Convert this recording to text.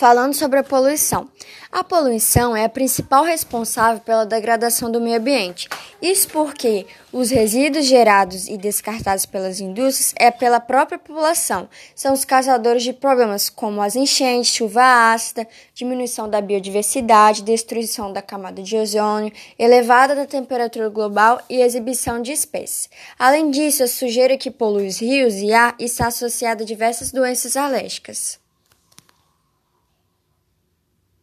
falando sobre a poluição. A poluição é a principal responsável pela degradação do meio ambiente. Isso porque os resíduos gerados e descartados pelas indústrias é pela própria população. São os causadores de problemas como as enchentes, chuva ácida, diminuição da biodiversidade, destruição da camada de ozônio, elevada da temperatura global e exibição de espécies. Além disso, a sujeira que polui os rios e ar está associada a diversas doenças alérgicas.